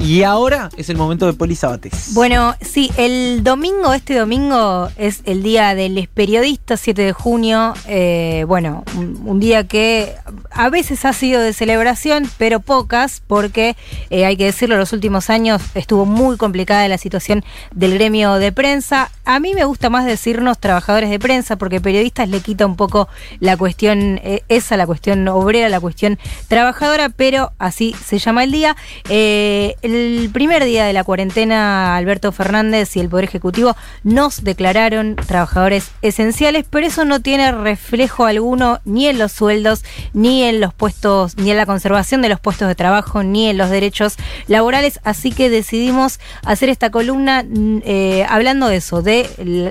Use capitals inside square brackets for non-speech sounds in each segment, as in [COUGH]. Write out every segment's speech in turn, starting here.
Y ahora es el momento de Poli Sabates. Bueno, sí, el domingo, este domingo es el día de los periodistas, 7 de junio. Eh, bueno, un, un día que a veces ha sido de celebración, pero pocas, porque eh, hay que decirlo, los últimos años estuvo muy complicada la situación del gremio de prensa. A mí me gusta más decirnos trabajadores de prensa, porque periodistas le quita un poco la cuestión eh, esa, la cuestión obrera, la cuestión trabajadora, pero así se llama el día. Eh, el primer día de la cuarentena, Alberto Fernández y el Poder Ejecutivo nos declararon trabajadores esenciales, pero eso no tiene reflejo alguno ni en los sueldos, ni en los puestos, ni en la conservación de los puestos de trabajo, ni en los derechos laborales. Así que decidimos hacer esta columna mm, eh, hablando de eso, de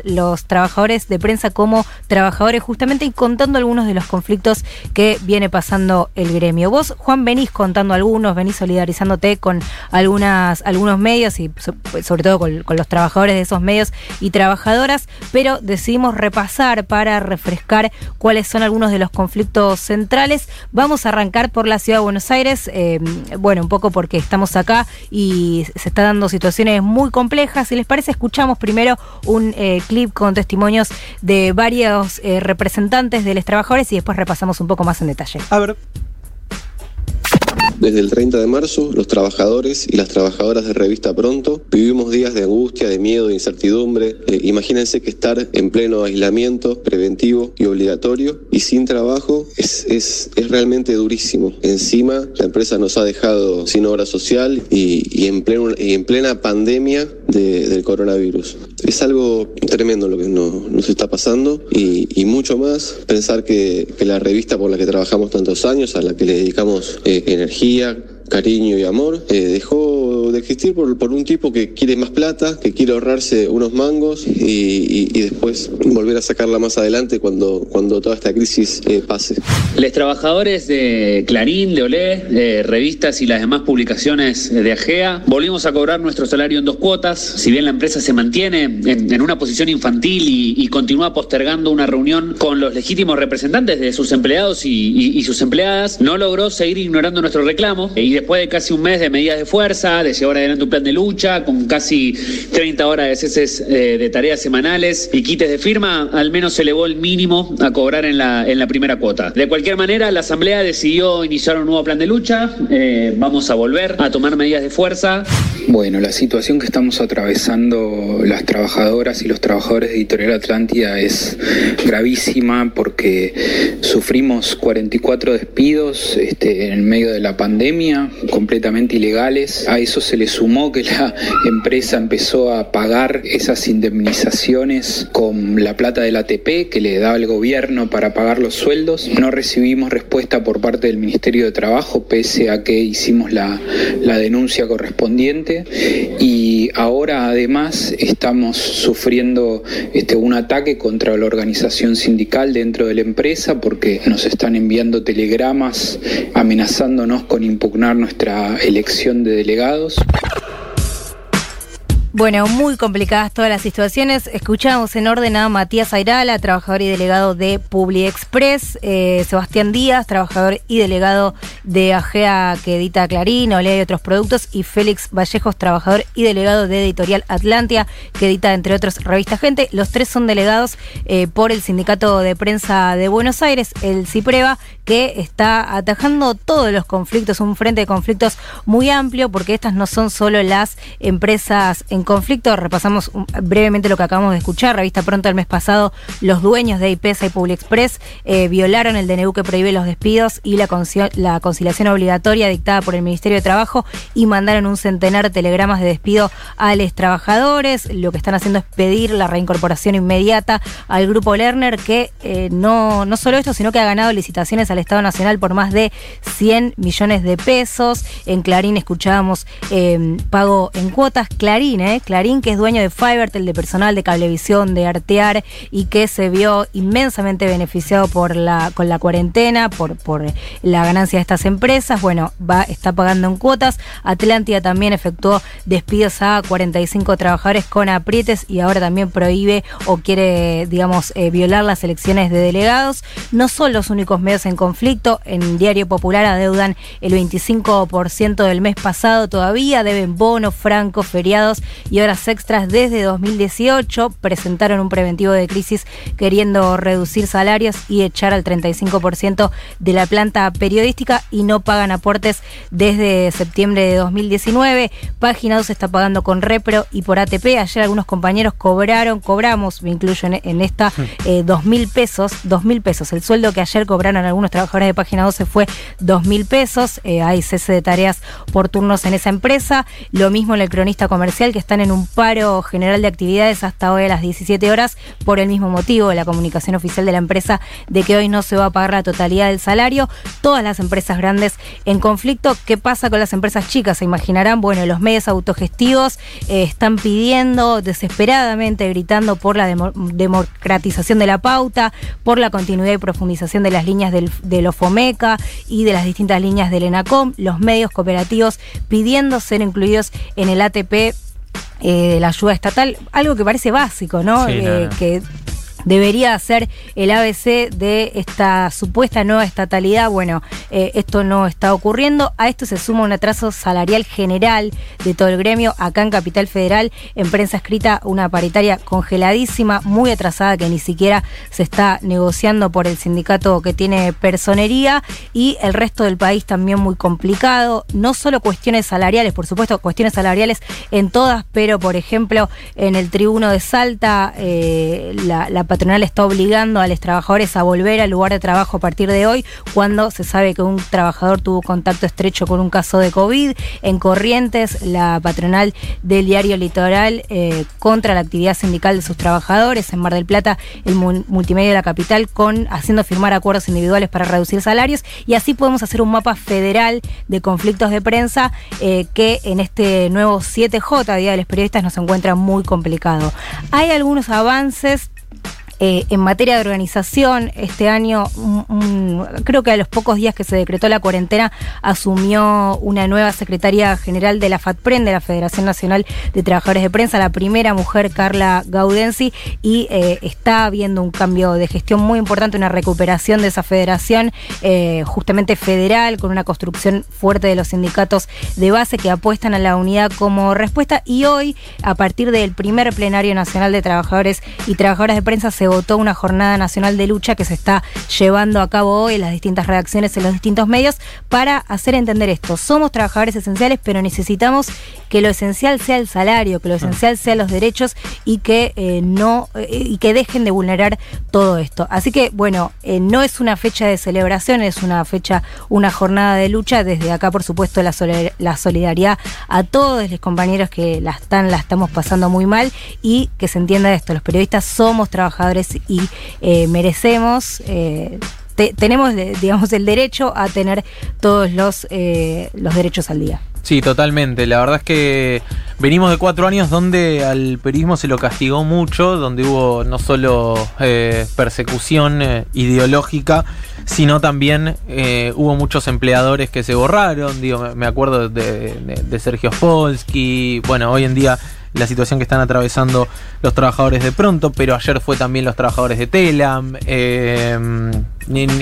los trabajadores de prensa como trabajadores justamente y contando algunos de los conflictos que viene pasando el gremio. Vos, Juan, venís contando algunos, venís solidarizándote con algunas, algunos medios y so- sobre todo con, los trabajadores de esos medios y trabajadoras, pero decidimos repasar para refrescar cuáles son algunos de los conflictos centrales. Vamos a arrancar por la ciudad de Buenos Aires, eh, bueno, un poco porque estamos acá y se está dando situaciones muy complejas. Si les parece, escuchamos primero un eh, clip con testimonios de varios eh, representantes de los trabajadores y después repasamos un poco más en detalle. A ver, Desde el 30 de marzo, los trabajadores y las trabajadoras de Revista Pronto vivimos días de angustia, de miedo, de incertidumbre. Eh, imagínense que estar en pleno aislamiento preventivo y obligatorio y sin trabajo es, es, es realmente durísimo. Encima, la empresa nos ha dejado sin obra social y, y en, pleno, y en plena pandemia de- del coronavirus. Es algo tremendo lo que no- nos está pasando y, y mucho más pensar que, que la revista por la que trabajamos tantos años, a la que le dedicamos eh, energía, cariño y amor, eh, dejó de existir por, por un tipo que quiere más plata, que quiere ahorrarse unos mangos y, y- después volver a sacarla más adelante cuando, cuando toda esta crisis eh, pase. Los trabajadores de Clarín, de Olé, revistas y las demás publicaciones de AGEA, volvimos a cobrar nuestro salario en dos cuotas. Si bien la empresa se mantiene en, una posición infantil y, continúa postergando una reunión con los legítimos representantes de sus empleados y sus empleadas, no logró seguir ignorando nuestro reclamo. Y después de casi un mes de medidas de fuerza, de llevar adelante un plan de lucha, con casi 30 horas de ceses eh, de tareas semanales y quites de firma, al menos se elevó el mínimo a cobrar en la, en la primera cuota. De cualquier manera, la Asamblea decidió iniciar un nuevo plan de lucha. Eh, vamos a volver a tomar medidas de fuerza. Bueno, la situación que estamos atravesando las trabajadoras y los trabajadores de Editorial Atlántida es gravísima porque sufrimos 44 despidos este, en medio de la pandemia, completamente ilegales. A eso se le sumó que la [LAUGHS] empresa empezó a pagar esas indemnizaciones con la plata del ATP que le daba el gobierno para pagar los sueldos. No recibimos respuesta por parte del Ministerio de Trabajo pese a que hicimos la, la denuncia correspondiente y ahora además estamos sufriendo este, un ataque contra la organización sindical dentro de la empresa porque nos están enviando telegramas amenazándonos con impugnar nuestra elección de delegados. Bueno, muy complicadas todas las situaciones. Escuchamos en orden a Matías Airala, trabajador y delegado de Publi Express, eh, Sebastián Díaz, trabajador y delegado de AGEA que edita Clarín, Olea y otros productos, y Félix Vallejos, trabajador y delegado de Editorial Atlantia, que edita entre otros Revista Gente. Los tres son delegados eh, por el Sindicato de Prensa de Buenos Aires, el CIPREVA, que está atajando todos los conflictos, un frente de conflictos muy amplio, porque estas no son solo las empresas en conflicto. Repasamos un- brevemente lo que acabamos de escuchar. Revista Pronto el mes pasado, los dueños de IPESA y Public Express eh, violaron el DNU que prohíbe los despidos y la, conci- la conciliación obligatoria dictada por el Ministerio de Trabajo y mandaron un centenar de telegramas de despido a los trabajadores. Lo que están haciendo es pedir la reincorporación inmediata al grupo Lerner, que eh, no, no solo esto, sino que ha ganado licitaciones al Estado Nacional por más de 100 millones de pesos. En Clarín escuchábamos eh, pago en cuotas. Clarín, eh. Clarín, que es dueño de Fivertel, de personal de Cablevisión, de Artear, y que se vio inmensamente beneficiado por la, con la cuarentena, por, por la ganancia de estas empresas. Bueno, va, está pagando en cuotas. Atlántida también efectuó despidos a 45 trabajadores con aprietes y ahora también prohíbe o quiere, digamos, eh, violar las elecciones de delegados. No son los únicos medios en conflicto. En Diario Popular adeudan el 25% del mes pasado todavía, deben bonos, francos, feriados y horas extras desde 2018. Presentaron un preventivo de crisis queriendo reducir salarios y echar al 35% de la planta periodística y no pagan aportes desde septiembre de 2019. Página 2 está pagando con Repro y por ATP. Ayer algunos compañeros cobraron, cobramos, me incluyo en, esta, eh, dos mil pesos, dos mil pesos. El sueldo que ayer cobraron algunos trabajadores de Página 12 fue dos mil pesos. Eh, hay cese de tareas por turnos en esa empresa. Lo mismo en el cronista comercial, que están en un paro general de actividades hasta hoy a las 17 horas por el mismo motivo, la comunicación oficial de la empresa de que hoy no se va a pagar la totalidad del salario. Todas las empresas grandes en conflicto. ¿Qué pasa con las empresas chicas? Se imaginarán, bueno, los medios autogestivos eh, están pidiendo desesperadamente, gritando por la democratización de la pauta, por la continuidad y profundización de las líneas del, de los FOMECA y de las distintas líneas del ENACOM, los medios cooperativos pidiendo ser incluidos en el ATP eh, de la ayuda estatal, algo que parece básico, ¿no? Eh, que debería ser el ABC de esta supuesta nueva estatalidad. Bueno, eh, esto no está ocurriendo. A esto se suma un atraso salarial general de todo el gremio. Acá en Capital Federal, en prensa escrita, una paritaria congeladísima, muy atrasada, que ni siquiera se está negociando por el sindicato que tiene personería. Y el resto del país también muy complicado. No solo cuestiones salariales, por supuesto, cuestiones salariales en todas, pero por ejemplo, en el tribuno de Salta, eh, la, la patronal está obligando a los trabajadores a volver al lugar de trabajo a partir de hoy, cuando se sabe que un trabajador tuvo contacto estrecho con un caso de COVID. En Corrientes, la patronal del diario Litoral eh, contra la actividad sindical de sus trabajadores. En Mar del Plata, el multimedia de la capital, con haciendo firmar acuerdos individuales para reducir salarios. Y así podemos hacer un mapa federal de conflictos de prensa eh, que en este nuevo 7J, Día de los Periodistas, nos encuentra muy complicado. Hay algunos avances eh, en materia de organización, este año, creo que a los pocos días que se decretó la cuarentena, asumió una nueva secretaria general de la FATPREN, de la Federación Nacional de Trabajadores de Prensa, la primera mujer, Carla Gaudensi, y eh, está habiendo un cambio de gestión muy importante, una recuperación de esa federación, eh, justamente federal, con una construcción fuerte de los sindicatos de base que apuestan a la unidad como respuesta. Y hoy, a partir del primer plenario nacional de trabajadores y trabajadoras de prensa, se votó una jornada nacional de lucha que se está llevando a cabo hoy en las distintas redacciones en los distintos medios para hacer entender esto. Somos trabajadores esenciales, pero necesitamos que lo esencial sea el salario, que lo esencial sea los derechos y que eh, no eh, y que dejen de vulnerar todo esto. Así que bueno, eh, no es una fecha de celebración, es una fecha, una jornada de lucha. Desde acá, por supuesto, la, la solidaridad a todos los compañeros que la están, la estamos pasando muy mal y que se entienda esto. Los periodistas somos trabajadores y eh, merecemos eh, tenemos, digamos, el derecho a tener todos los, eh, los derechos al día. Sí, totalmente. La verdad es que venimos de cuatro años donde al periodismo se lo castigó mucho, donde hubo no solo persecución ideológica, sino también hubo muchos empleadores que se borraron. Digo, me acuerdo de, de Sergio Polsky. Bueno, hoy en día la situación que están atravesando los trabajadores de pronto, pero ayer fue también los trabajadores de Telam. Eh,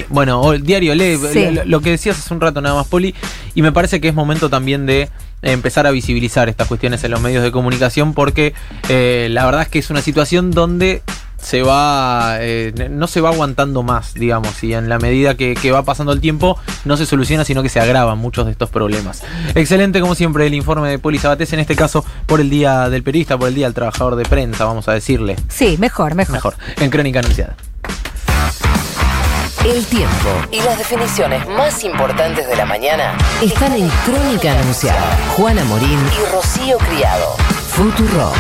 bueno, el diario lee, lo, que decías hace un rato nada más, Poli, y me parece que es momento también de empezar a visibilizar estas cuestiones en los medios de comunicación, porque eh, la verdad es que es una situación donde se va eh, no se va aguantando más, digamos, y en la medida que, va pasando el tiempo no se soluciona, sino que se agravan muchos de estos problemas. Excelente, como siempre, el informe de Poli Sabatés, en este caso por el Día del Periodista, por el Día del Trabajador de Prensa, vamos a decirle. Sí, mejor, mejor. Mejor, en Crónica Anunciada. El tiempo y las definiciones más importantes de la mañana están en Crónica Anunciada. Juana Morín y Rocío Criado. Futuro.